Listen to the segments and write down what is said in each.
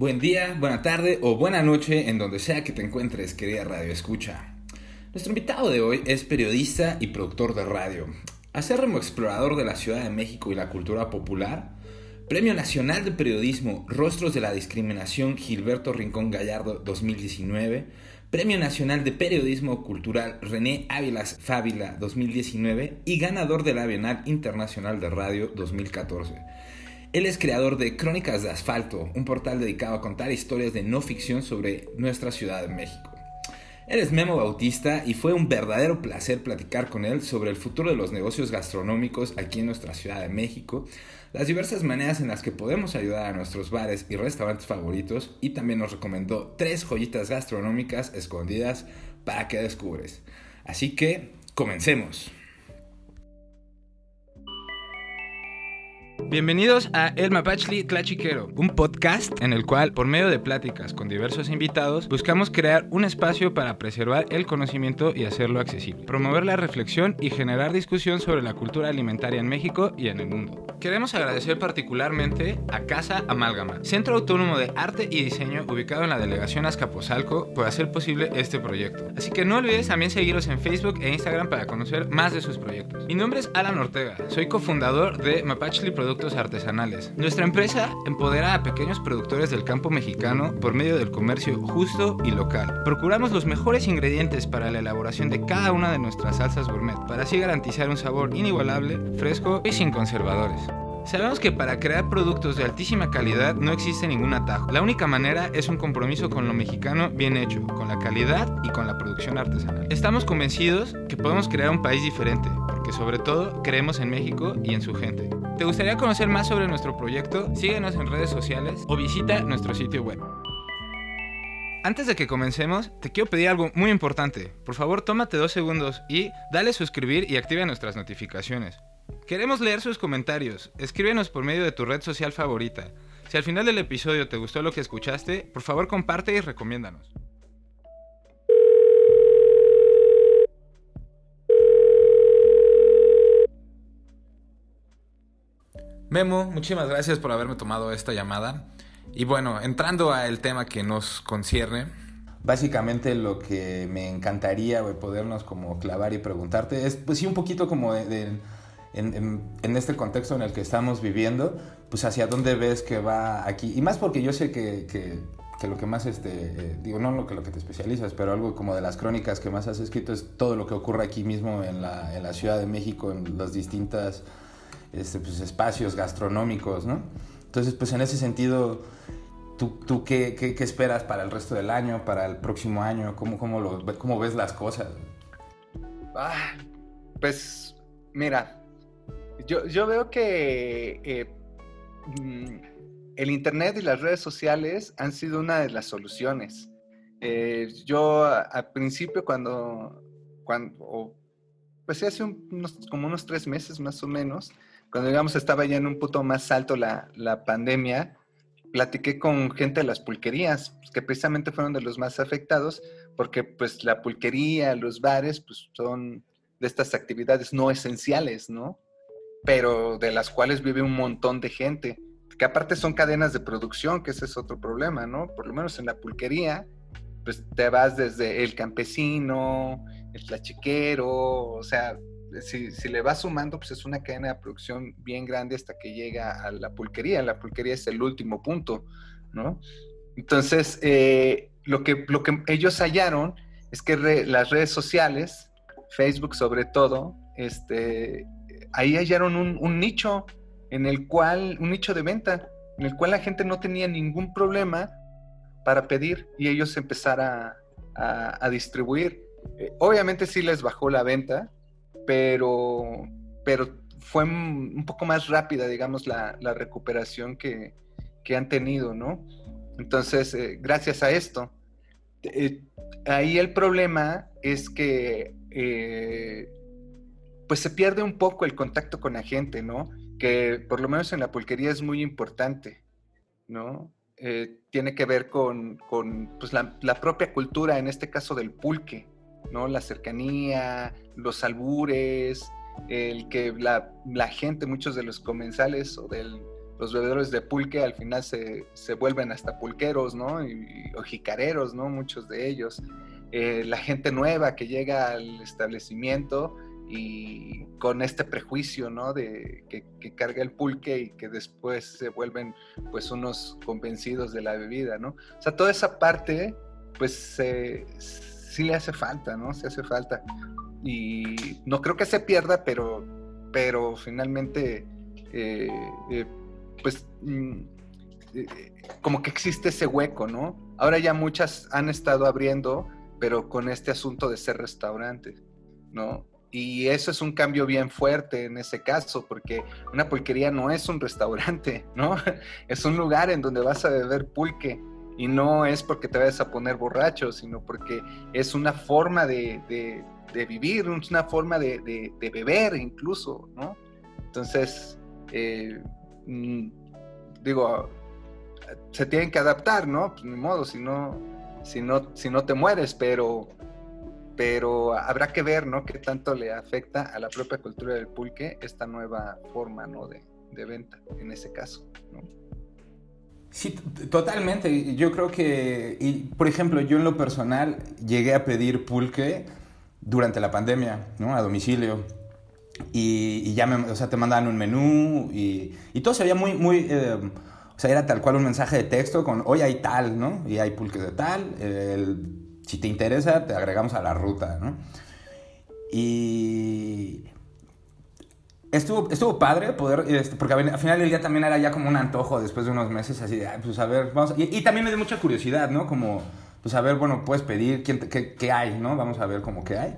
Buen día, buena tarde o buena noche en donde sea que te encuentres, querida Radio Escucha. Nuestro invitado de hoy es periodista y productor de radio, acérrimo explorador de la Ciudad de México y la cultura popular, Premio Nacional de Periodismo Rostros de la Discriminación Gilberto Rincón Gallardo 2019, Premio Nacional de Periodismo Cultural René Ávilas Fábila 2019 y ganador de la Bienal Internacional de Radio 2014. Él es creador de Crónicas de Asfalto, un portal dedicado a contar historias de no ficción sobre nuestra Ciudad de México. Él es Memo Bautista y fue un verdadero placer platicar con él sobre el futuro de los negocios gastronómicos aquí en nuestra Ciudad de México, las diversas maneras en las que podemos ayudar a nuestros bares y restaurantes favoritos y también nos recomendó tres joyitas gastronómicas escondidas para que descubres. Así que, comencemos. Bienvenidos a El Mapachli Tlachiquero, un podcast en el cual, por medio de pláticas con diversos invitados, buscamos crear un espacio para preservar el conocimiento y hacerlo accesible, promover la reflexión y generar discusión sobre la cultura alimentaria en México y en el mundo. Queremos agradecer particularmente a Casa Amálgama, Centro Autónomo de Arte y Diseño ubicado en la delegación Azcapotzalco, por hacer posible este proyecto. Así que no olvides también seguirlos en Facebook e Instagram para conocer más de sus proyectos. Mi nombre es Alan Ortega, soy cofundador de Mapachli Artesanales. Nuestra empresa empodera a pequeños productores del campo mexicano por medio del comercio justo y local. Procuramos los mejores ingredientes para la elaboración de cada una de nuestras salsas gourmet, para así garantizar un sabor inigualable, fresco y sin conservadores. Sabemos que para crear productos de altísima calidad no existe ningún atajo. La única manera es un compromiso con lo mexicano bien hecho, con la calidad y con la producción artesanal. Estamos convencidos que podemos crear un país diferente, porque sobre todo creemos en México y en su gente. ¿Te gustaría conocer más sobre nuestro proyecto? Síguenos en redes sociales o visita nuestro sitio web. Antes de que comencemos, te quiero pedir algo muy importante. Por favor, tómate dos segundos y dale suscribir y activa nuestras notificaciones. Queremos leer sus comentarios. Escríbenos por medio de tu red social favorita. Si al final del episodio te gustó lo que escuchaste, por favor comparte y recomiéndanos. Memo, muchísimas gracias por haberme tomado esta llamada. Y bueno, entrando al tema que nos concierne, básicamente lo que me encantaría podernos como clavar y preguntarte es, pues sí, un poquito como de, en, este contexto en el que estamos viviendo, pues hacia dónde ves que va aquí. Y más porque yo sé que, que, lo que más, este, eh, digo, no lo que, lo que te especializas, pero algo como de las crónicas que más has escrito es todo lo que ocurre aquí mismo en la, en la Ciudad de México, en las distintas este, pues, espacios gastronómicos, ¿no? Entonces, pues en ese sentido, ¿tú, tú qué, qué, qué, esperas para el resto del año, para el próximo año? ¿Cómo, cómo, lo, cómo ves las cosas? Ah, pues, mira, yo, yo veo que eh, mm, el Internet y las redes sociales han sido una de las soluciones. Eh, yo al principio cuando, cuando pues hace unos, como unos tres meses más o menos, cuando digamos estaba ya en un punto más alto la, la pandemia, platiqué con gente de las pulquerías, pues, que precisamente fueron de los más afectados, porque pues la pulquería, los bares, pues son de estas actividades no esenciales, ¿no? Pero de las cuales vive un montón de gente, que aparte son cadenas de producción, que ese es otro problema, ¿no? Por lo menos en la pulquería, pues te vas desde el campesino, el tlachiquero, o sea, si, le vas sumando, pues es una cadena de producción bien grande hasta que llega a la pulquería. La pulquería es el último punto, ¿no? Entonces, eh, lo, que, lo que ellos hallaron es que las redes sociales, Facebook sobre todo, este, ahí hallaron un, nicho en el cual, un nicho de venta, en el cual la gente no tenía ningún problema para pedir y ellos empezaron a, distribuir. Eh, obviamente sí les bajó la venta, pero, pero fue un poco más rápida, digamos, la, recuperación que, han tenido, ¿no? Entonces, eh, gracias a esto. Eh, ahí el problema es que pues se pierde un poco el contacto con la gente, ¿no? Que por lo menos en la pulquería es muy importante, ¿no? tiene que ver con, pues, la, la, propia cultura, en este caso del pulque, ¿no? La cercanía, los albures, el que la, gente, muchos de los comensales o del, los bebedores de pulque al final se, se vuelven hasta pulqueros, ¿no? Y, o jicareros, ¿no? Muchos de ellos. Eh, la gente nueva que llega al establecimiento y con este prejuicio, ¿no? De que, carga el pulque y que después se vuelven pues unos convencidos de la bebida, ¿no? O sea, toda esa parte pues sí le hace falta, ¿no? Se hace falta. Y no creo que se pierda, pero, pero finalmente eh, eh, pues mm, como que existe ese hueco, ¿no? Ahora ya muchas han estado abriendo, pero con este asunto de ser restaurante, ¿no? Y eso es un cambio bien fuerte en ese caso, porque una pulquería no es un restaurante, ¿no? Es un lugar en donde vas a beber pulque y no es porque te vayas a poner borracho, sino porque es una forma de, vivir, una forma de, beber incluso, ¿no? Entonces, eh, mm, digo, se tienen que adaptar, ¿no? Pues ni modo, si no, si no, si no te mueres, pero pero habrá que ver, ¿no? Qué tanto le afecta a la propia cultura del pulque esta nueva forma, ¿no? De, venta, en ese caso, ¿no? Sí, totalmente. Yo creo que, y, por ejemplo, yo en lo personal llegué a pedir pulque durante la pandemia, ¿no? A domicilio. Y, ya me, o sea, te mandaban un menú y, y todo se veía muy, muy, eh, o sea, era tal cual un mensaje de texto con, hoy hay tal, ¿no? Y hay pulque de tal, el si te interesa, te agregamos a la ruta, ¿no? Y estuvo, estuvo padre poder, este, porque al final del día también era ya como un antojo después de unos meses, así de, pues a ver, vamos, y, también me dio mucha curiosidad, ¿no? Como, pues a ver, bueno, puedes pedir qué, qué hay, ¿no? Vamos a ver cómo qué hay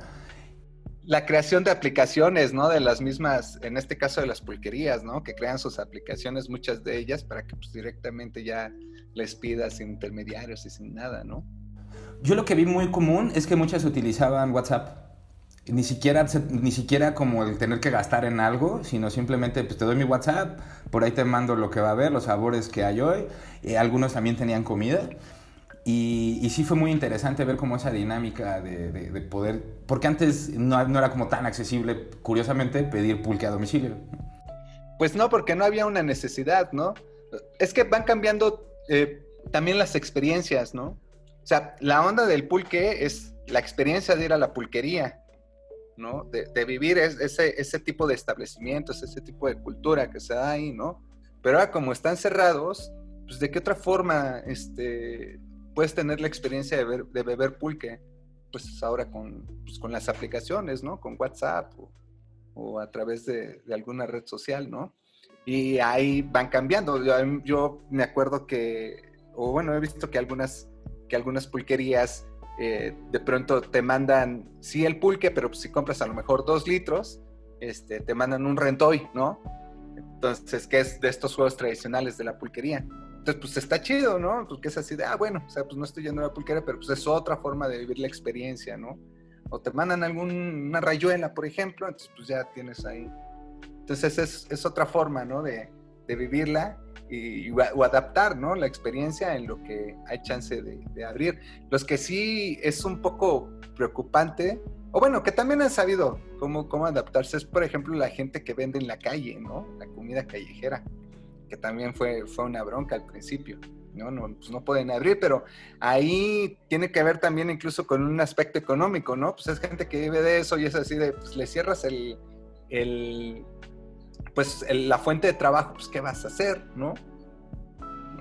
la creación de aplicaciones, ¿no? De las mismas, en este caso de las pulquerías, ¿no? Que crean sus aplicaciones, muchas de ellas, para que pues, directamente ya les pidas sin intermediarios y sin nada, ¿no? Yo lo que vi muy común es que muchas utilizaban WhatsApp. Ni siquiera, ni siquiera como el tener que gastar en algo, sino simplemente pues te doy mi WhatsApp, por ahí te mando lo que va a haber, los sabores que hay hoy. Eh, algunos también tenían comida. Y, sí fue muy interesante ver como esa dinámica de, poder, porque antes no, era como tan accesible, curiosamente, pedir pulque a domicilio. Pues no, porque no había una necesidad, ¿no? Es que van cambiando eh, también las experiencias, ¿no? O sea, la onda del pulque es la experiencia de ir a la pulquería, ¿no? De, vivir ese, ese tipo de establecimientos, ese tipo de cultura que se da ahí, ¿no? Pero ahora como están cerrados, pues de qué otra forma este, puedes tener la experiencia de, de beber pulque, pues ahora con, pues con, las aplicaciones, ¿no? Con WhatsApp o, a través de, de, alguna red social, ¿no? Y ahí van cambiando. Yo, yo me acuerdo que, o bueno, he visto que algunas algunas pulquerías eh, de pronto te mandan, sí el pulque, pero pues si compras a lo mejor dos litros, este, te mandan un rentoy, ¿no? Entonces, que es de estos juegos tradicionales de la pulquería. Entonces, pues está chido, ¿no? Porque es así de, ah, bueno, o sea, pues no estoy yendo a la pulquería, pero pues es otra forma de vivir la experiencia, ¿no? O te mandan alguna rayuela, por ejemplo, entonces pues ya tienes ahí. Entonces es, es otra forma, ¿no? De, de vivirla y, o adaptar ¿no? la experiencia en lo que hay chance de, abrir. Los que sí es un poco preocupante, o bueno, que también han sabido cómo, cómo adaptarse, es por ejemplo la gente que vende en la calle, ¿no? La comida callejera, que también fue, fue una bronca al principio. ¿no? No, pues no pueden abrir, pero ahí tiene que ver también incluso con un aspecto económico, ¿no? Pues es gente que vive de eso y es así de, pues le cierras el, el, pues la fuente de trabajo, pues ¿qué vas a hacer, no?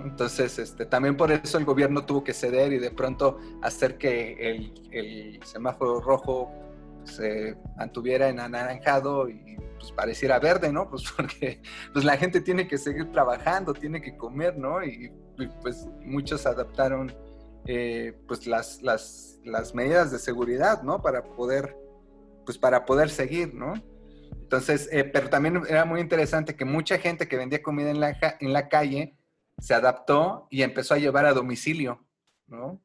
Entonces, este, también por eso el gobierno tuvo que ceder y de pronto hacer que el, semáforo rojo se mantuviera en anaranjado y pues pareciera verde, ¿no? Pues porque pues, la gente tiene que seguir trabajando, tiene que comer, ¿no? Y, pues muchos adaptaron eh, pues las, las, las medidas de seguridad, ¿no? Para poder, pues para poder seguir, ¿no? Entonces, eh, pero también era muy interesante que mucha gente que vendía comida en la, en la calle se adaptó y empezó a llevar a domicilio, ¿no?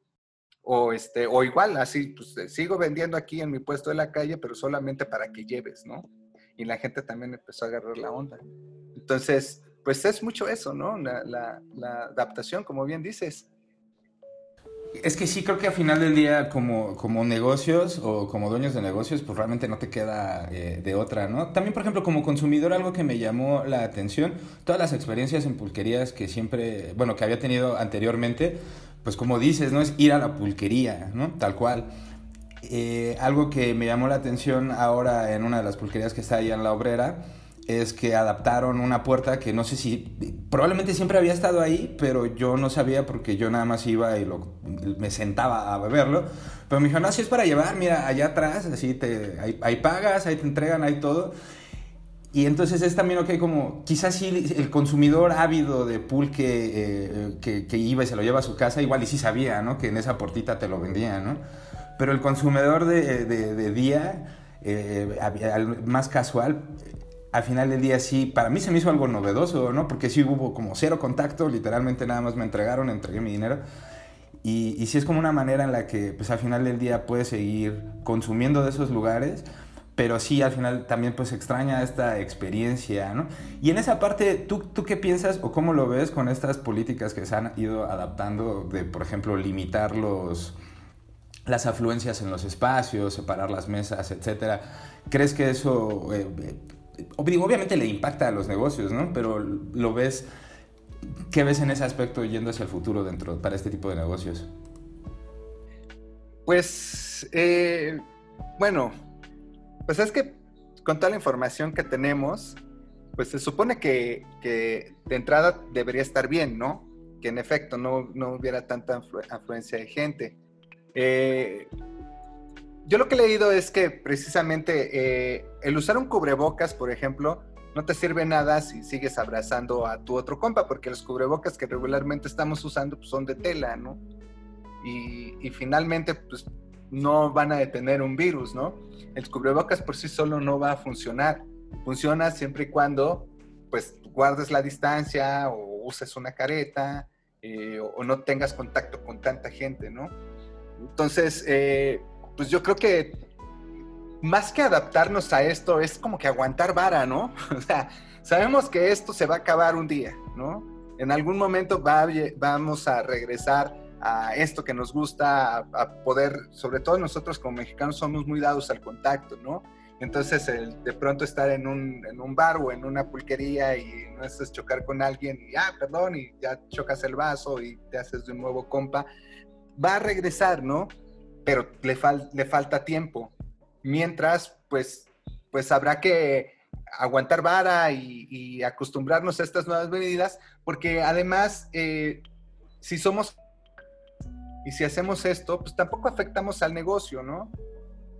O, este, o igual, así, pues eh, sigo vendiendo aquí en mi puesto de la calle, pero solamente para que lleves, ¿no? Y la gente también empezó a agarrar la onda. Entonces, pues es mucho eso, ¿no? La, la, la adaptación, como bien dices. Es que sí, creo que al final del día, como, como negocios o como dueños de negocios, pues realmente no te queda eh, de otra, ¿no? También, por ejemplo, como consumidor, algo que me llamó la atención, todas las experiencias en pulquerías que siempre, bueno, que había tenido anteriormente, pues como dices, ¿no? Es ir a la pulquería, ¿no? Tal cual. Eh, algo que me llamó la atención ahora en una de las pulquerías que está ahí en La Obrera, es que adaptaron una puerta que no sé si probablemente siempre había estado ahí, pero yo no sabía porque yo nada más iba y me sentaba a beberlo. Pero me dijo, no, si es para llevar, mira, allá atrás, así te, ahí, pagas, ahí te entregan, ahí todo. Y entonces es también, ok, como quizás sí el consumidor ávido de pulque eh, que, que, iba y se lo lleva a su casa, igual y sí sabía, ¿no? Que en esa portita te lo vendían, ¿no? Pero el consumidor de, de, día, eh, más casual, al final del día sí, para mí se me hizo algo novedoso, ¿no? Porque sí hubo como cero contacto, literalmente nada más me entregaron, entregué mi dinero. Y, y sí es como una manera en la que, pues al final del día puedes seguir consumiendo de esos lugares, pero sí al final también pues extraña esta experiencia, ¿no? Y en esa parte, ¿tú, ¿tú qué piensas o cómo lo ves con estas políticas que se han ido adaptando de, por ejemplo, limitar los, las afluencias en los espacios, separar las mesas, etcétera? ¿Crees que eso eh, obviamente le impacta a los negocios, ¿no? Pero lo ves, ¿qué ves en ese aspecto yendo hacia el futuro dentro para este tipo de negocios? Pues, eh, bueno, pues es que con toda la información que tenemos, pues se supone que, de entrada debería estar bien, ¿no? Que en efecto no, no hubiera tanta afluencia de gente. Eh, yo lo que he leído es que precisamente eh, el usar un cubrebocas, por ejemplo, no te sirve nada si sigues abrazando a tu otro compa, porque los cubrebocas que regularmente estamos usando pues, son de tela, ¿no? Y, finalmente, pues no van a detener un virus, ¿no? El cubrebocas por sí solo no va a funcionar. Funciona siempre y cuando, pues, guardes la distancia o uses una careta eh, o, no tengas contacto con tanta gente, ¿no? Entonces, eh, pues yo creo que más que adaptarnos a esto, es como que aguantar vara, ¿no? O sea, sabemos que esto se va a acabar un día, ¿no? En algún momento vamos a regresar a esto que nos gusta, a, poder, sobre todo nosotros como mexicanos somos muy dados al contacto, ¿no? Entonces, de pronto estar en un, en bar o en una pulquería y no es chocar con alguien y, ah, perdón, y ya chocas el vaso y te haces de un nuevo compa, va a regresar, ¿no? Pero le, le falta tiempo. Mientras, pues, pues habrá que aguantar vara y, acostumbrarnos a estas nuevas medidas, porque además, eh, si somos y si hacemos esto, pues tampoco afectamos al negocio, ¿no?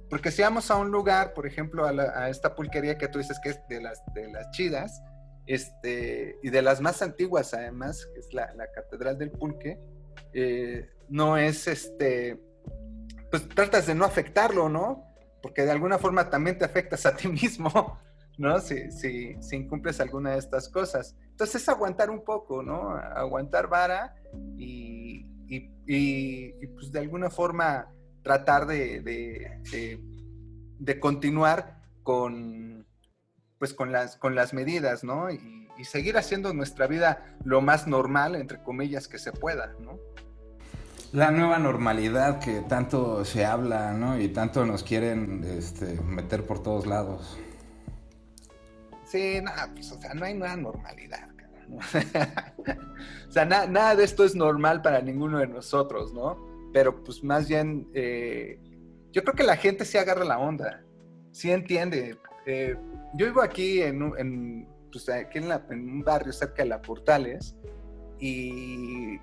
Porque si vamos a un lugar, por ejemplo, a, esta pulquería que tú dices que es de las, de las chidas, este, y de las más antiguas además, que es la, Catedral del Pulque, eh, no es este, pues tratas de no afectarlo, ¿no? Porque de alguna forma también te afectas a ti mismo, ¿no? Si, si, si incumples alguna de estas cosas. Entonces es aguantar un poco, ¿no? Aguantar vara y, y, pues de alguna forma tratar de, de, de, continuar con, pues con las, con las medidas, ¿no? Y, y seguir haciendo nuestra vida lo más normal, entre comillas, que se pueda, ¿no? La nueva normalidad que tanto se habla, ¿no? Y tanto nos quieren este, meter por todos lados. Sí, nada, pues, o sea, no hay nueva normalidad. ¿no? o sea, nada de esto es normal para ninguno de nosotros, ¿no? Pero pues más bien, eh, yo creo que la gente sí agarra la onda, sí entiende. Eh, yo vivo aquí en, pues, aquí en, en un barrio cerca de la Portales y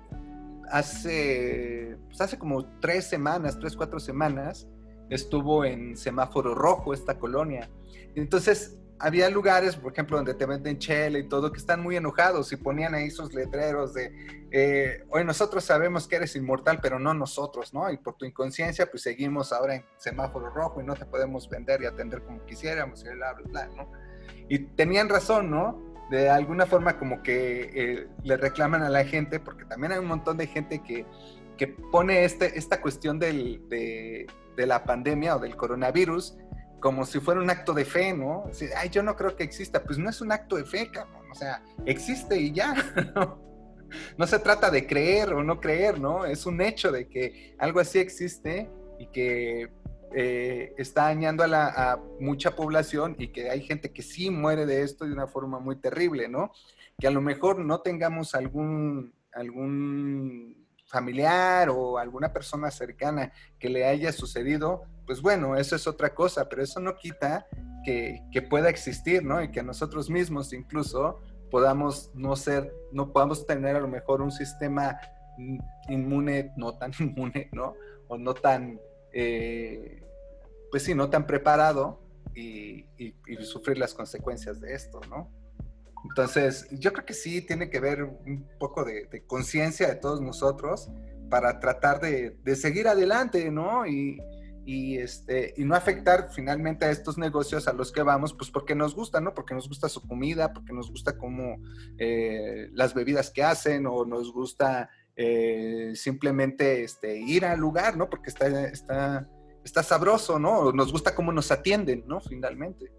hace, pues hace como tres semanas, tres, cuatro semanas, estuvo en semáforo rojo esta colonia. Entonces, había lugares, por ejemplo, donde te venden chela y todo, que están muy enojados y ponían ahí sus letreros de, eh, hoy nosotros sabemos que eres inmortal, pero no nosotros, ¿no? Y por tu inconsciencia, pues seguimos ahora en semáforo rojo y no te podemos vender y atender como quisiéramos y bla, bla, bla, ¿no? Y tenían razón, ¿no? De alguna forma como que eh, le reclaman a la gente, porque también hay un montón de gente que, que pone este, esta cuestión del, de, la pandemia o del coronavirus como si fuera un acto de fe, ¿no? Ay, yo no creo que exista. Pues no es un acto de fe, cabrón. O sea, existe y ya. no se trata de creer o no creer, ¿no? Es un hecho de que algo así existe y que eh, está dañando a, la, mucha población y que hay gente que sí muere de esto de una forma muy terrible, ¿no? Que a lo mejor no tengamos algún, algún familiar o alguna persona cercana que le haya sucedido, pues bueno, eso es otra cosa, pero eso no quita que, que pueda existir, ¿no? Y que nosotros mismos incluso podamos no ser, no podamos tener a lo mejor un sistema inmune, no tan inmune, ¿no? O no tan, eh, pues sí, no tan preparado y, sufrir las consecuencias de esto, ¿no? Entonces, yo creo que sí tiene que ver un poco de, conciencia de todos nosotros para tratar de, de seguir adelante, ¿no? Y, y, este, y no afectar finalmente a estos negocios a los que vamos, pues porque nos gusta, ¿no? Porque nos gusta su comida, porque nos gusta cómo eh, las bebidas que hacen o nos gusta eh, simplemente este, ir al lugar, ¿no? Porque está, sabroso, ¿no? Nos gusta cómo nos atienden, ¿no? Finalmente.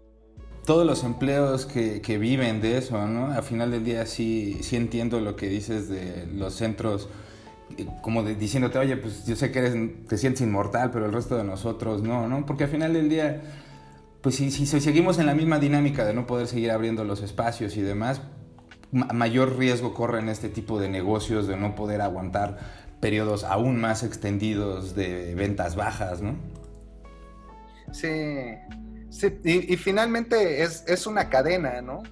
Todos los empleos que, viven de eso, ¿no? A final del día sí, entiendo lo que dices de los centros como diciéndote, oye, pues yo sé que eres, te sientes inmortal, pero el resto de nosotros no, ¿no? Porque al final del día, pues si, si, seguimos en la misma dinámica de no poder seguir abriendo los espacios y demás, mayor riesgo corre en este tipo de negocios de no poder aguantar periodos aún más extendidos de ventas bajas, ¿no? Sí, sí y, finalmente es, es, una cadena, ¿no?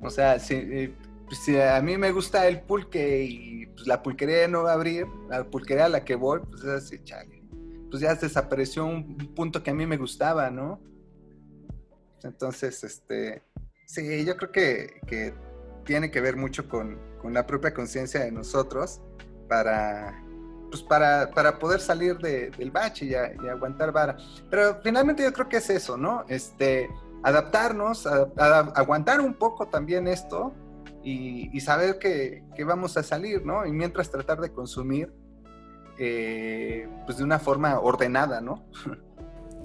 O sea, si, pues, si a mí me gusta el pulque y pues, la pulquería no va a abrir, la pulquería a la que voy, pues es así, chale. Pues ya desapareció un punto que a mí me gustaba, ¿no? Entonces, este, sí, yo creo que, tiene que ver mucho con, la propia conciencia de nosotros para, pues para, para poder salir del bache y, aguantar vara. Pero finalmente yo creo que es eso, ¿no? Este, adaptarnos, aguantar un poco también esto y, saber que, vamos a salir, ¿no? Y mientras tratar de consumir, eh, pues de una forma ordenada, ¿no?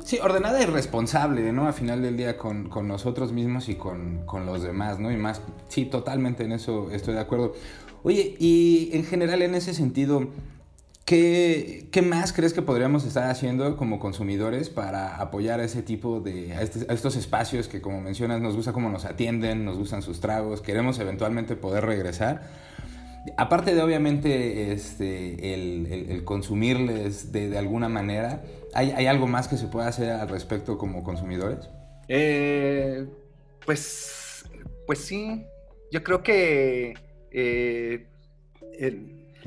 Sí, ordenada y responsable, ¿no? A final del día con, nosotros mismos y con, los demás, ¿no? Y más, sí, totalmente en eso estoy de acuerdo. Oye, y en general en ese sentido, ¿Qué, ¿Qué, más crees que podríamos estar haciendo como consumidores para apoyar a ese tipo de, a, este, estos espacios que como mencionas nos gusta cómo nos atienden, nos gustan sus tragos, queremos eventualmente poder regresar? Aparte de obviamente este, el, consumirles de, alguna manera, ¿hay, ¿hay, algo más que se pueda hacer al respecto como consumidores? Eh, pues, pues sí, yo creo que eh,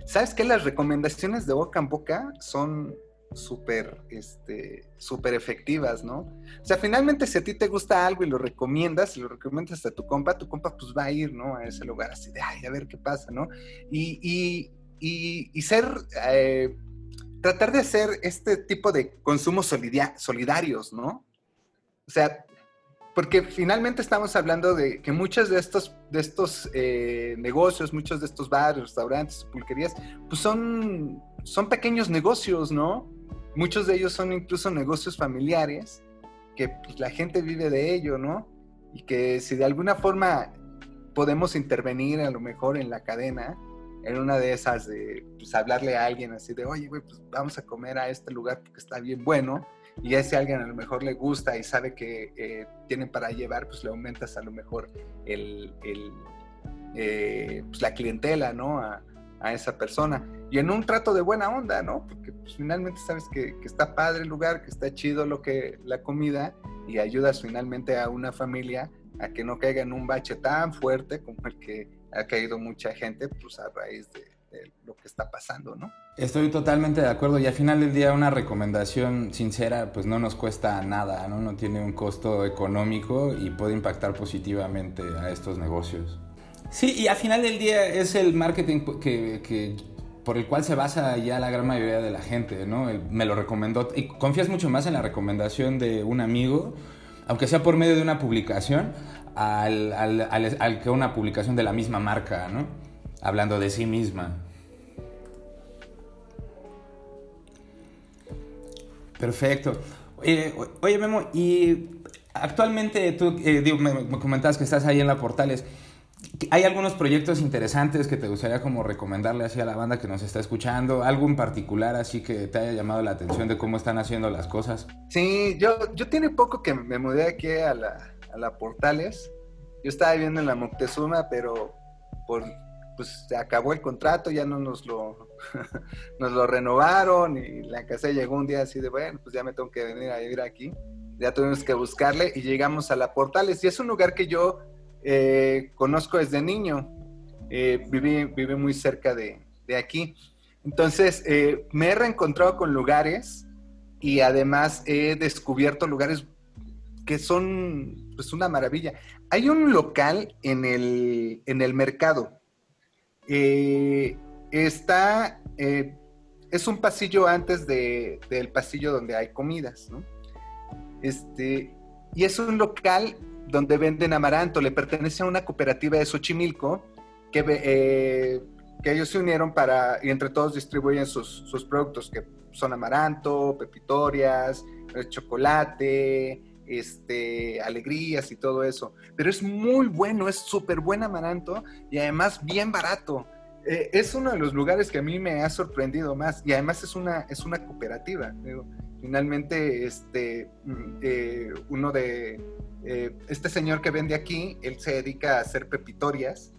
¿Sabes qué? Las recomendaciones de boca en boca son súper este, súper efectivas, ¿no? O sea, finalmente si a ti te gusta algo y lo recomiendas, y lo recomiendas a tu compa, tu compa pues va a ir, ¿no? A ese lugar así de, ay, a ver qué pasa, ¿no? Y, y, ser, eh, tratar de hacer este tipo de consumos solidarios, ¿no? O sea, porque finalmente estamos hablando de que muchos de estos, de estos eh, negocios, muchos de estos bares, restaurantes, pulquerías, pues son, son pequeños negocios, ¿no? Muchos de ellos son incluso negocios familiares, que pues, la gente vive de ello, ¿no? Y que si de alguna forma podemos intervenir a lo mejor en la cadena, en una de esas de pues, hablarle a alguien así de, oye, güey, pues vamos a comer a este lugar porque está bien bueno y a ese alguien a lo mejor le gusta y sabe que eh, tienen para llevar, pues le aumentas a lo mejor el, eh, pues la clientela, ¿no? A, esa persona. Y en un trato de buena onda, ¿no? Porque pues, finalmente sabes que, está padre el lugar, que está chido lo que, la comida y ayudas finalmente a una familia a que no caiga en un bache tan fuerte como el que ha caído mucha gente, pues a raíz de, lo que está pasando, ¿no? Estoy totalmente de acuerdo y al final del día una recomendación sincera pues no nos cuesta nada, ¿no? No tiene un costo económico y puede impactar positivamente a estos negocios. Sí, y al final del día es el marketing que, por el cual se basa ya la gran mayoría de la gente, ¿no? me lo recomendó y confías mucho más en la recomendación de un amigo, aunque sea por medio de una publicación, al, al que una publicación de la misma marca, ¿no? hablando de sí misma. Perfecto. oye, Memo, y actualmente tú eh, me, comentabas que estás ahí en la Portales. ¿Hay algunos proyectos interesantes que te gustaría como recomendarle así a la banda que nos está escuchando? ¿Algo en particular así que te haya llamado la atención de cómo están haciendo las cosas? Sí, yo, yo tiene poco que me mudé aquí a la, a la Portales. Yo estaba viviendo en la Moctezuma, pero pues se acabó el contrato, ya no nos lo, nos lo renovaron y la casa llegó un día así de, bueno, pues ya me tengo que venir a vivir aquí. Ya tuvimos que buscarle y llegamos a la Portales. Y es un lugar que yo eh, conozco desde niño. Eh, viví, muy cerca de, aquí. Entonces, eh, me he reencontrado con lugares y además he descubierto lugares que son pues una maravilla. Hay un local en el, en el mercado. está, es un pasillo antes de, del pasillo donde hay comidas, ¿no? Este, y es un local donde venden amaranto, le pertenece a una cooperativa de Xochimilco que, eh, que ellos se unieron para, y entre todos distribuyen sus, sus productos, que son amaranto, pepitorias, eh, chocolate, este, alegrías y todo eso. Pero es muy bueno, es súper buen amaranto y además bien barato. Eh, es uno de los lugares que a mí me ha sorprendido más y además es una, es una cooperativa. finalmente, este, mm, uno de, eh, este señor que vende aquí, él se dedica a hacer pepitorias.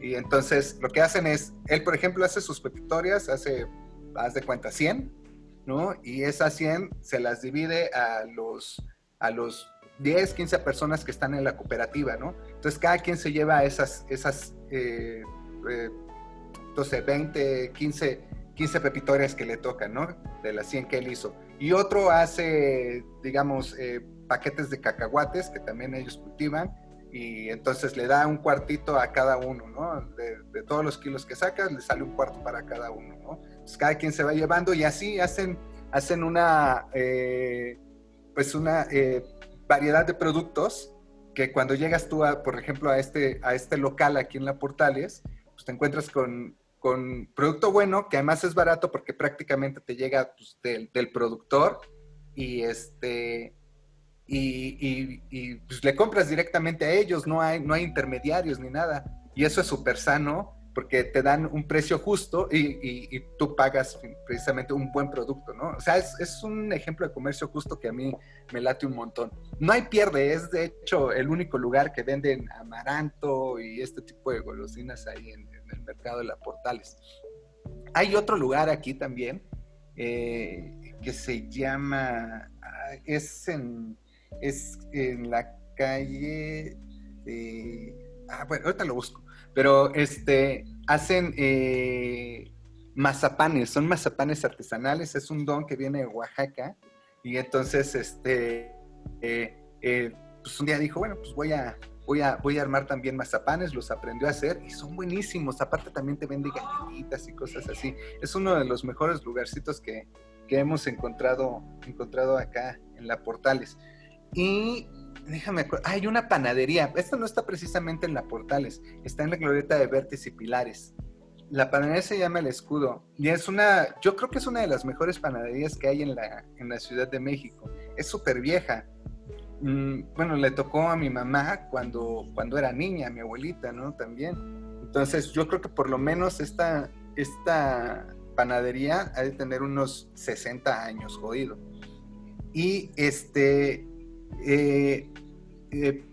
Y entonces lo que hacen es, él por ejemplo hace sus pepitorias, hace, haz de cuenta, 100, ¿no? Y esas 100 se las divide a los, a los 10, 15 personas que están en la cooperativa, ¿no? Entonces cada quien se lleva esas, esas eh, eh, entonces 20, 15, 15 pepitorias que le tocan, ¿no? De las 100 que él hizo. Y otro hace, digamos, paquetes de cacahuates que también ellos cultivan y entonces le da un cuartito a cada uno, ¿no? De, todos los kilos que sacas, le sale un cuarto para cada uno, ¿no? Pues cada quien se va llevando y así hacen, hacen una, eh, pues una eh, variedad de productos que cuando llegas tú, a, por ejemplo, a este, a este local aquí en La Portales, pues te encuentras con, con producto bueno, que además es barato porque prácticamente te llega pues, del, del productor y este y, pues le compras directamente a ellos, no hay, no hay intermediarios ni nada. Y eso es súper sano porque te dan un precio justo y, tú pagas precisamente un buen producto, ¿no? O sea, es, un ejemplo de comercio justo que a mí me late un montón. No hay pierde, es de hecho el único lugar que venden amaranto y este tipo de golosinas ahí en, el mercado de las Portales. Hay otro lugar aquí también eh, que se llama, ah, es en es en la calle Ah, bueno, ahorita lo busco. Pero este, hacen eh, mazapanes, son mazapanes artesanales, es un don que viene de Oaxaca. Y entonces, este, eh, eh, pues un día dijo, bueno, pues voy a, voy a, voy a armar también mazapanes, los aprendió a hacer y son buenísimos. Aparte también te vende galletitas y cosas así. Es uno de los mejores lugarcitos que, que hemos encontrado, encontrado acá en la Portales. Y déjame hay una panadería. Esta no está precisamente en la Portales, está en la glorieta de Vértiz y Pilares. La panadería se llama El Escudo y es una, yo creo que es una de las mejores panaderías que hay en la, en la Ciudad de México. Es súper vieja. Mm, bueno, le tocó a mi mamá cuando, cuando era niña, a mi abuelita, ¿no? También. Entonces, yo creo que por lo menos esta, esta panadería ha de tener unos 60 años, jodido. Y este, eh, eh,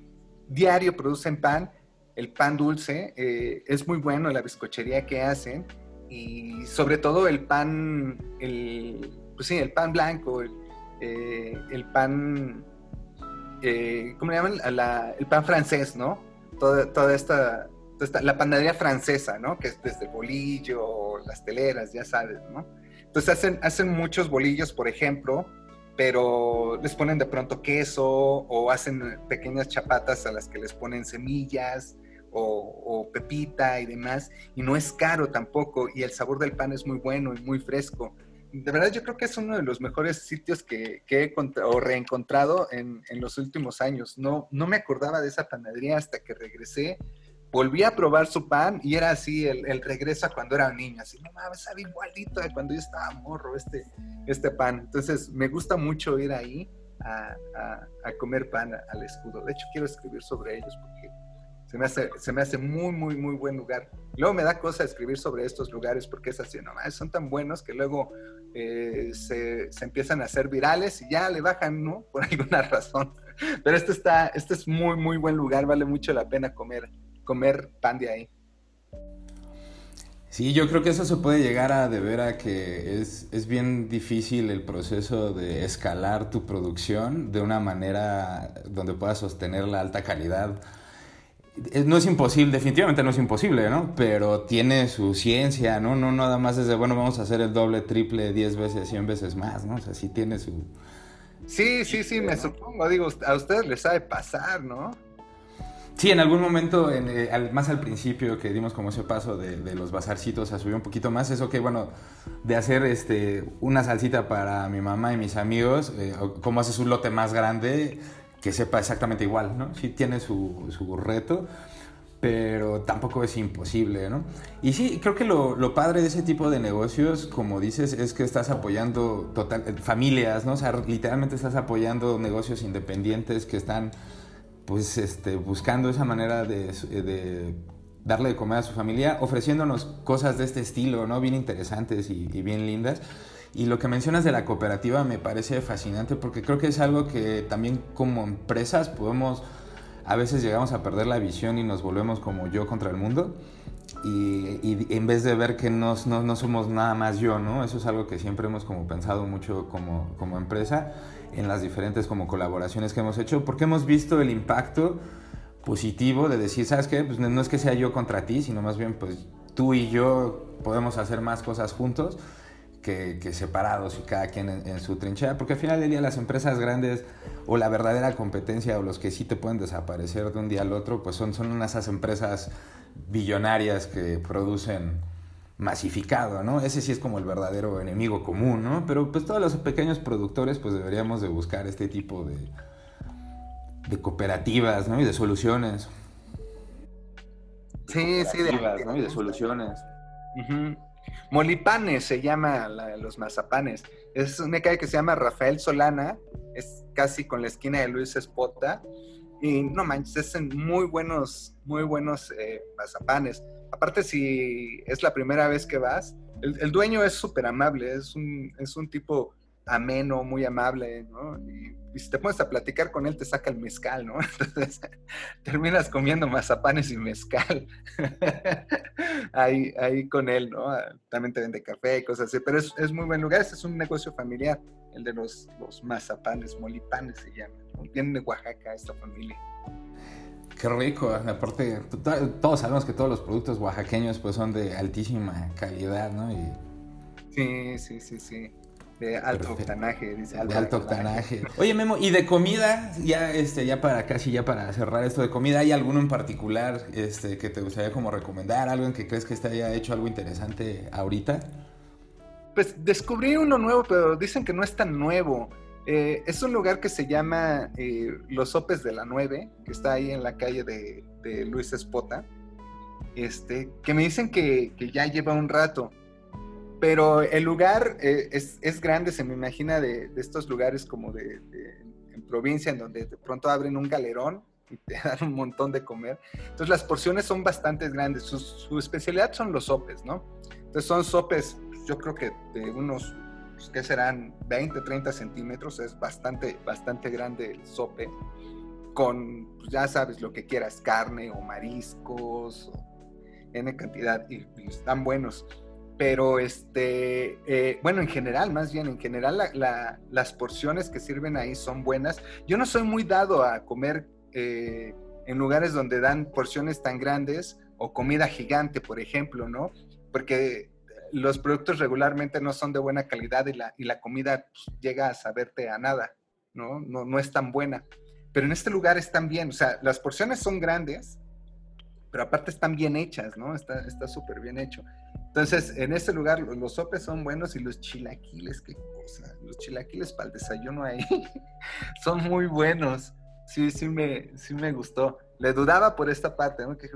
diario producen pan, el pan dulce eh, es muy bueno, la bizcochería que hacen y sobre todo el pan, el, pues sí, el pan blanco, el, pan, ¿cómo le llaman? el pan francés, ¿no? Toda, esta, la panadería francesa, ¿no? Que es desde el bolillo, las teleras, ya sabes, ¿no? Entonces hacen, hacen muchos bolillos, por ejemplo, pero les ponen de pronto queso o hacen pequeñas chapatas a las que les ponen semillas o, pepita y demás, y no es caro tampoco, y el sabor del pan es muy bueno y muy fresco. De verdad yo creo que es uno de los mejores sitios que, he o reencontrado en, en, los últimos años. No, no me acordaba de esa panadería hasta que regresé volví a probar su pan y era así el, regreso a cuando era niño, así, no mames, sabe igualito de cuando yo estaba morro este, este pan. Entonces, me gusta mucho ir ahí a, comer pan al escudo. De hecho, quiero escribir sobre ellos porque Se me hace, se me hace muy, muy, muy buen lugar. Luego me da cosa escribir sobre estos lugares porque es así, no, son tan buenos que luego eh, se, se, empiezan a hacer virales y ya le bajan, ¿no? Por alguna razón. Pero este está, este es muy, muy buen lugar, vale mucho la pena comer, comer pan de ahí. Sí, yo creo que eso se puede llegar a deber a que es, es, bien difícil el proceso de escalar tu producción de una manera donde puedas sostener la alta calidad. No es imposible, definitivamente no es imposible, ¿no? Pero tiene su ciencia, ¿no? No nada más desde, bueno, vamos a hacer el doble, triple, 10 veces, 100 veces más, ¿no? O sea, sí tiene su... Sí, sí, sí, me supongo, digo, a ustedes les sabe pasar, ¿no? Sí, en algún momento, eh, más al principio que dimos como ese paso de, los bazarcitos a subir un poquito más, eso que bueno, de hacer este, una salsita para mi mamá y mis amigos, eh, como haces un lote más grande, que sepa exactamente igual, ¿no? Sí tiene su, reto, pero tampoco es imposible, ¿no? Y sí, creo que lo, lo, padre de ese tipo de negocios, como dices, es que estás apoyando total, familias, ¿no? O sea, literalmente estás apoyando negocios independientes que están pues este, buscando esa manera de, darle de comer a su familia, ofreciéndonos cosas de este estilo, ¿no? Bien interesantes y, bien lindas. Y lo que mencionas de la cooperativa me parece fascinante porque creo que es algo que también como empresas podemos, a veces llegamos a perder la visión y nos volvemos como yo contra el mundo. Y, en vez de ver que no, no, somos nada más yo, ¿no? Eso es algo que siempre hemos como pensado mucho como, como empresa en las diferentes como colaboraciones que hemos hecho, porque hemos visto el impacto positivo de decir, ¿sabes qué? Pues no es que sea yo contra ti, sino más bien pues tú y yo podemos hacer más cosas juntos que, separados y cada quien en, su trinchera, porque al final del día las empresas grandes o la verdadera competencia o los que sí te pueden desaparecer de un día al otro, pues son, son esas empresas billonarias que producen masificado, ¿no? Ese sí es como el verdadero enemigo común, ¿no? Pero pues todos los pequeños productores pues deberíamos de buscar este tipo de, de cooperativas, ¿no? Y de soluciones. Sí, sí, de, ¿no? y de soluciones. Molipanes se llama los mazapanes. Es una calle que se llama Rafael Solana, es casi con la esquina de Luis Espota. Y no manches, hacen muy buenos, muy buenos eh, mazapanes aparte si es la primera vez que vas, el, dueño es súper amable, es un, es un tipo ameno, muy amable, ¿no? Y, si te pones a platicar con él, te saca el mezcal, ¿no? Entonces terminas comiendo mazapanes y mezcal ahí, ahí con él, ¿no? También te vende café y cosas así, pero es, es muy buen lugar, es un negocio familiar, el de los, los mazapanes, molipanes se llama. Vienen de Oaxaca esta familia. Qué rico, aparte, todos sabemos que todos los productos oaxaqueños pues son de altísima calidad, ¿no? Sí, sí, sí, sí. De alto octanaje, dice. de alto octanaje. Oye, Memo, ¿y de comida? Ya, este, ya para casi, ya para cerrar esto de comida, ¿hay alguno en particular este, que te gustaría como recomendar? ¿Algo en que crees que te haya hecho algo interesante ahorita? Pues descubrí uno nuevo, pero dicen que no es tan nuevo. Eh, es un lugar que se llama eh, Los Sopes de la Nueve, que está ahí en la calle de, Luis Espota, este, que me dicen que, ya lleva un rato. Pero el lugar eh, es, grande, se me imagina de, estos lugares como de, en provincia, en donde de pronto abren un galerón y te dan un montón de comer. Entonces las porciones son bastante grandes. Su, su especialidad son los sopes, ¿no? Entonces son sopes, yo creo que de unos pues, que serán 20, 30 centímetros, es bastante, bastante grande el sope, con, pues, ya sabes, lo que quieras, carne o mariscos, en cantidad, y, están buenos. Pero, este, eh, bueno, en general, más bien, en general, las porciones que sirven ahí son buenas. Yo no soy muy dado a comer eh, en lugares donde dan porciones tan grandes o comida gigante, por ejemplo, ¿no? Porque los productos regularmente no son de buena calidad y la, y la comida pues, llega a saberte a nada, ¿no? ¿no? No es tan buena. Pero en este lugar están bien, o sea, las porciones son grandes, pero aparte están bien hechas, ¿no? Está súper bien hecho. Entonces, en este lugar los sopes son buenos y los chilaquiles, qué cosa. Los chilaquiles para el desayuno ahí son muy buenos. Sí, sí me, sí me gustó le dudaba por esta parte. Que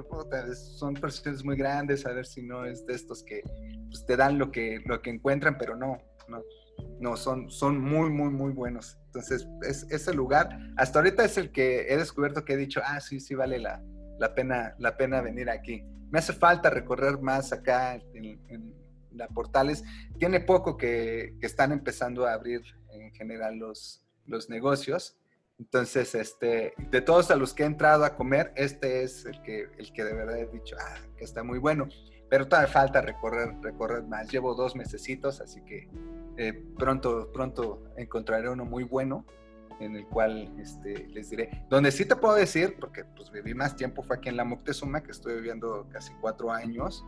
son personas muy grandes, a ver si no es de estos que pues, te dan lo que, lo que encuentran, pero no, no, no, son, son muy, muy, muy buenos. Entonces, es, ese lugar, hasta ahorita es el que he descubierto que he dicho, ah, sí, sí vale la, la pena, la pena venir aquí. Me hace falta recorrer más acá en, la Portales. Tiene poco que, que, están empezando a abrir en general los, los negocios. Entonces, este, de todos a los que he entrado a comer, este es el que, el que de verdad he dicho, ah, que está muy bueno. Pero todavía falta recorrer, recorrer más. Llevo dos mesecitos, así que eh, pronto, pronto encontraré uno muy bueno en el cual este, les diré. Donde sí te puedo decir, porque pues viví más tiempo, fue aquí en la Moctezuma, que estoy viviendo casi cuatro años.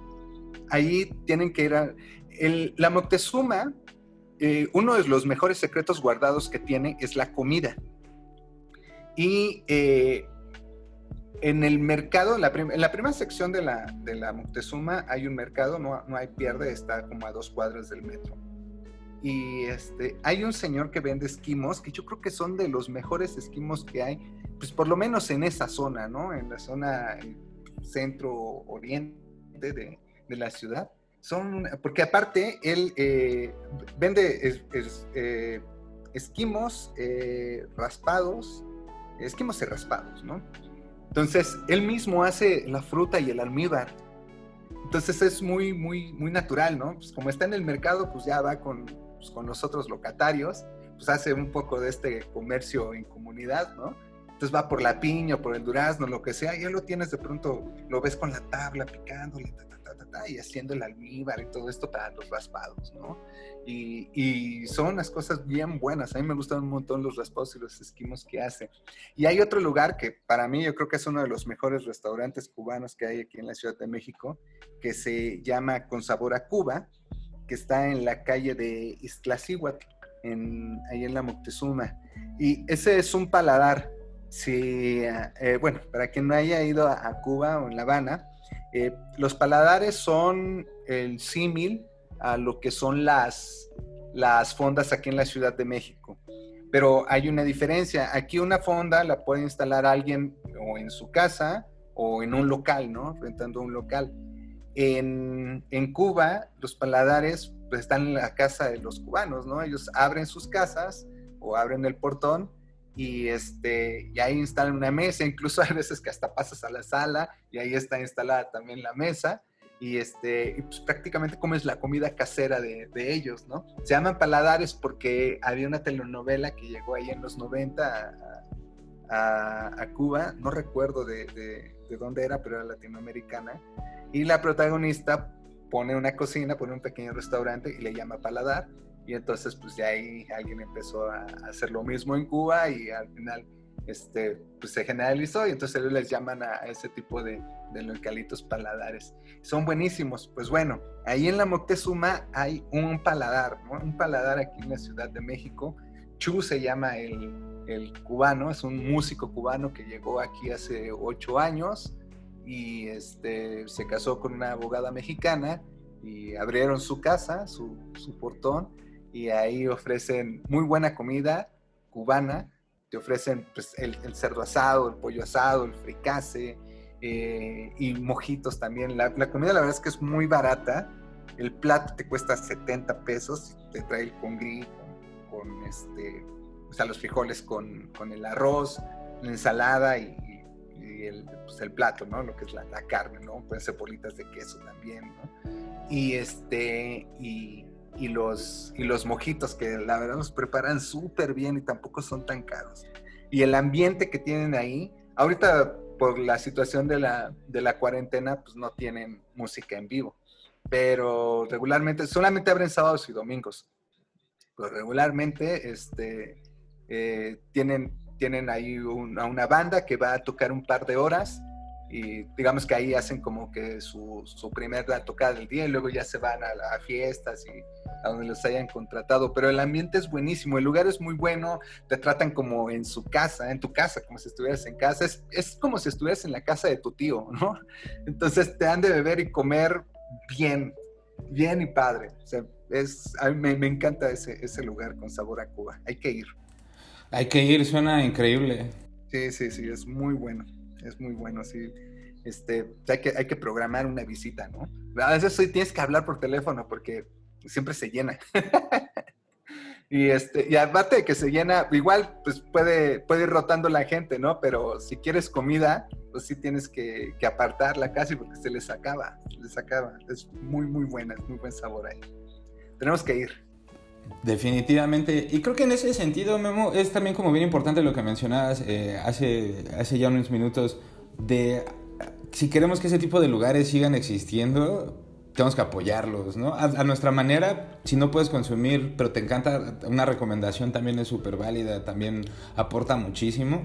Ahí tienen que ir a... El, la Moctezuma, eh, uno de los mejores secretos guardados que tiene es la comida. Y eh, en el mercado, en la, primera sección de la, de la Moctezuma hay un mercado, no, no hay pierde, está como a dos cuadras del metro y este, hay un señor que vende esquimos, que yo creo que son de los mejores esquimos que hay, pues por lo menos en esa zona, ¿no? En la zona eh, centro-oriente de, la ciudad. Son, porque aparte él eh, vende eh, esquimos raspados, esquimos y raspados, ¿no? Entonces, él mismo hace la fruta y el almíbar. Entonces es muy, muy, muy natural, ¿no? Pues como está en el mercado, pues ya va con, pues, con los otros locatarios, pues hace un poco de este comercio en comunidad, ¿no? Entonces va por la piña, por el durazno, lo que sea, y ya lo tienes de pronto, lo ves con la tabla picándole, y haciendo el almíbar y todo esto para los raspados, ¿no? Y, son unas cosas bien buenas. A mí me gustan un montón los raspados y los esquimos que hace. Y hay otro lugar que para mí yo creo que es uno de los mejores restaurantes cubanos que hay aquí en la Ciudad de México, que se llama Con Sabor a Cuba que está en la calle de Iztaccíhuatl, en, ahí en la Moctezuma. Y ese es un paladar. Si, eh, bueno, para quien no haya ido a, Cuba o en La Habana, eh, los paladares son el símil a lo que son las, las fondas aquí en la Ciudad de México. Pero hay una diferencia. Aquí una fonda la puede instalar alguien o en su casa o en un local, ¿no? Rentando un local. En, Cuba, los paladares pues, están en la casa de los cubanos, ¿no? Ellos abren sus casas o abren el portón y, este, y ahí instalan una mesa, incluso hay veces que hasta pasas a la sala y ahí está instalada también la mesa y, este, y pues prácticamente comes la comida casera de, ellos, ¿no? Se llaman paladares porque había una telenovela que llegó ahí en los 90 a, Cuba, no recuerdo de, de dónde era, pero era latinoamericana, y la protagonista pone una cocina, pone un pequeño restaurante y le llama Paladar. Y entonces, pues de ahí alguien empezó a hacer lo mismo en Cuba y al final este, pues se generalizó y entonces ellos les llaman a ese tipo de, de localitos paladares. Son buenísimos. Pues bueno, ahí en la Moctezuma hay un paladar, un paladar aquí en la Ciudad de México. Chu se llama el, el cubano, es un músico cubano que llegó aquí hace ocho años y este, se casó con una abogada mexicana y abrieron su casa, su, portón, y ahí ofrecen muy buena comida cubana, te ofrecen pues, el, cerdo asado, el pollo asado, el fricase eh, y mojitos también. La, comida la verdad es que es muy barata, el plato te cuesta 70 pesos, te trae el congrí con, este, o sea, los frijoles con, con el arroz, la ensalada y, el, pues plato, ¿no? Lo que es la, carne, ¿no? Pueden ser de queso también. Y este, y, y los, y los mojitos que la verdad los preparan súper bien y tampoco son tan caros. Y el ambiente que tienen ahí, ahorita por la situación de la, de la cuarentena, pues no tienen música en vivo, pero regularmente, solamente abren sábados y domingos, pero regularmente este, eh, tienen tienen ahí una banda que va a tocar un par de horas y digamos que ahí hacen como que su, su primera tocada del día y luego ya se van a, las fiestas y a donde los hayan contratado, pero el ambiente es buenísimo, el lugar es muy bueno, te tratan como en su casa, en tu casa, como si estuvieras en casa, es, es como si estuvieras en la casa de tu tío, ¿no? Entonces te han de beber y comer bien, bien y padre, o sea, es, a mí me, me encanta ese, ese lugar con sabor a Cuba, hay que ir. Hay que ir, suena increíble. Sí, sí, sí, es muy bueno, es muy bueno, sí. Este, hay que, hay que programar una visita, ¿no? A veces hoy tienes que hablar por teléfono porque siempre se llena. y, este, y aparte que se llena, igual pues puede, puede ir rotando la gente, ¿no? Pero si quieres comida, pues sí tienes que, que, apartarla casi porque se les acaba, se les acaba. Es muy, muy buena, es muy buen sabor ahí. Tenemos que ir. Definitivamente. Y creo que en ese sentido, Memo, es también como bien importante lo que mencionabas eh, hace, hace ya unos minutos, de si queremos que ese tipo de lugares sigan existiendo, tenemos que apoyarlos, ¿no? A, a, nuestra manera, si no puedes consumir, pero te encanta, una recomendación también es súper válida, también aporta muchísimo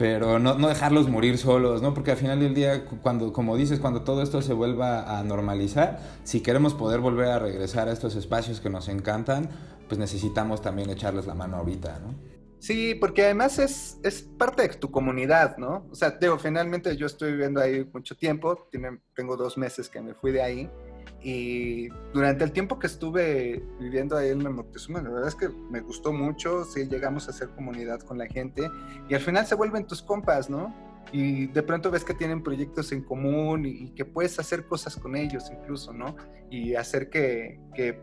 pero no, no, dejarlos morir solos, ¿no? Porque al final del día, cuando, como dices, cuando todo esto se vuelva a normalizar, si queremos poder volver a regresar a estos espacios que nos encantan, pues necesitamos también echarles la mano ahorita, ¿no? Sí, porque además es, es parte de tu comunidad, ¿no? O sea, digo, finalmente yo estoy viviendo ahí mucho tiempo, tengo dos meses que me fui de ahí, y durante el tiempo que estuve viviendo ahí en Moctezuma, la verdad es que me gustó mucho, sí, llegamos a hacer comunidad con la gente y al final se vuelven tus compas, ¿no? Y de pronto ves que tienen proyectos en común y, que puedes hacer cosas con ellos incluso, ¿no? Y hacer que, que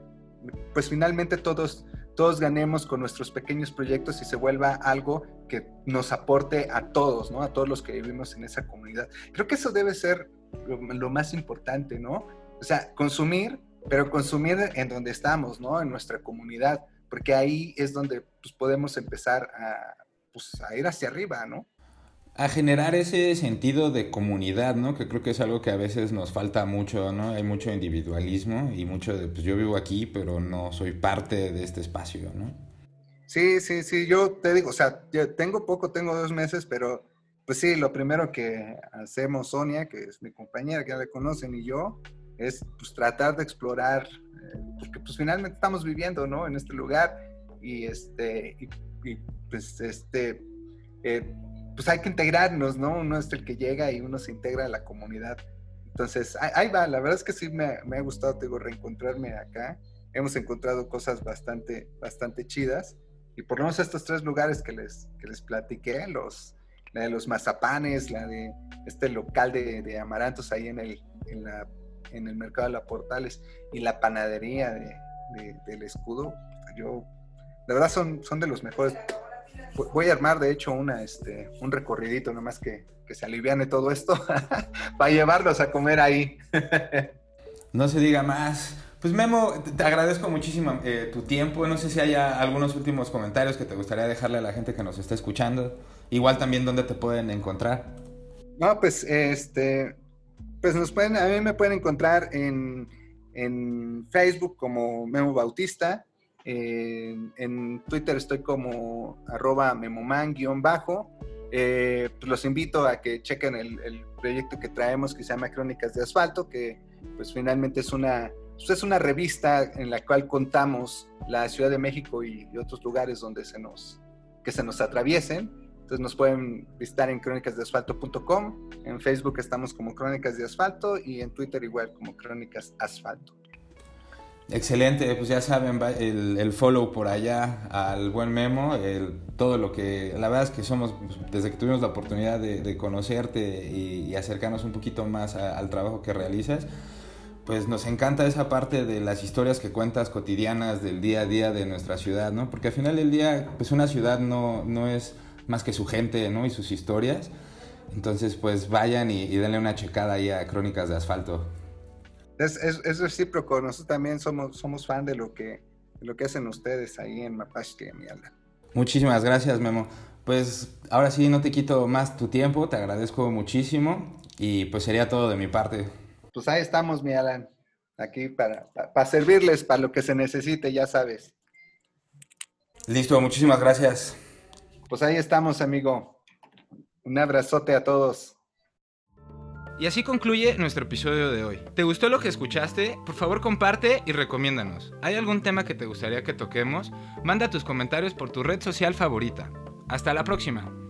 pues finalmente todos, todos ganemos con nuestros pequeños proyectos y se vuelva algo que nos aporte a todos, ¿no? A todos los que vivimos en esa comunidad. Creo que eso debe ser lo, lo más importante, ¿no? O sea, consumir, pero consumir en donde estamos, ¿no? En nuestra comunidad, porque ahí es donde pues, podemos empezar a, pues, a ir hacia arriba, ¿no? a generar ese sentido de comunidad, ¿no? Que creo que es algo que a veces nos falta mucho, ¿no? Hay mucho individualismo y mucho de, pues yo vivo aquí, pero no soy parte de este espacio, ¿no? Sí, sí, sí, yo te digo, o sea, yo tengo poco, tengo dos meses, pero pues sí, lo primero que hacemos Sonia, que es mi compañera, que ya la conocen, y yo, es pues, tratar de explorar, eh, porque pues finalmente estamos viviendo, ¿no? En este lugar y este, y, pues este, eh, pues hay que integrarnos, ¿no? Uno es el que llega y uno se integra a la comunidad. Entonces, ahí, va, la verdad es que sí me, me ha gustado, te digo, reencontrarme acá. Hemos encontrado cosas bastante, bastante chidas. Y por lo menos estos tres lugares que les, que les platiqué, los, la de los mazapanes, la de este local de, de amarantos ahí en, el, en la en el mercado de la Portales y la panadería de, del escudo, yo, la verdad son, son de los mejores. Voy a armar, de hecho, una, este, un recorridito, nomás que, que se aliviane todo esto, para llevarlos a comer ahí. no se diga más. Pues Memo, te agradezco muchísimo eh, tu tiempo. No sé si haya algunos últimos comentarios que te gustaría dejarle a la gente que nos está escuchando. Igual también dónde te pueden encontrar. No, pues este, pues nos pueden, a mí me pueden encontrar en, en Facebook como Memo Bautista, en, Twitter estoy como arroba memoman-bajo. Eh, pues los invito a que chequen el, proyecto que traemos que se llama Crónicas de Asfalto, que pues finalmente es una, pues, es una revista en la cual contamos la Ciudad de México y, y otros lugares donde se nos, que se nos atraviesen entonces nos pueden visitar en crónicasdeasfalto.com, en Facebook estamos como Crónicas de Asfalto y en Twitter igual como Crónicas Asfalto. Excelente, pues ya saben, el, follow por allá al buen Memo, todo lo que, la verdad es que somos, pues, desde que tuvimos la oportunidad de, conocerte y, acercarnos un poquito más al trabajo que realizas, pues nos encanta esa parte de las historias que cuentas cotidianas del día a día de nuestra ciudad, ¿no? Porque al final del día, pues una ciudad no, no es más que su gente, ¿no? Y sus historias. Entonces, pues vayan y, denle una checada ahí a Crónicas de Asfalto. Es, es, recíproco, nosotros también somos, somos fan de lo, que, lo que hacen ustedes ahí en Mapache, mi Alan. Muchísimas gracias, Memo. Pues ahora sí, no te quito más tu tiempo, te agradezco muchísimo y pues sería todo de mi parte. Pues ahí estamos, mi Alan, aquí para, para servirles, para lo que se necesite, ya sabes. Listo, muchísimas gracias. Pues ahí estamos, amigo. Un abrazote a todos. Y así concluye nuestro episodio de hoy. ¿Te gustó lo que escuchaste? Por favor comparte y recomiéndanos. ¿Hay algún tema que te gustaría que toquemos? Manda tus comentarios por tu red social favorita. Hasta la próxima.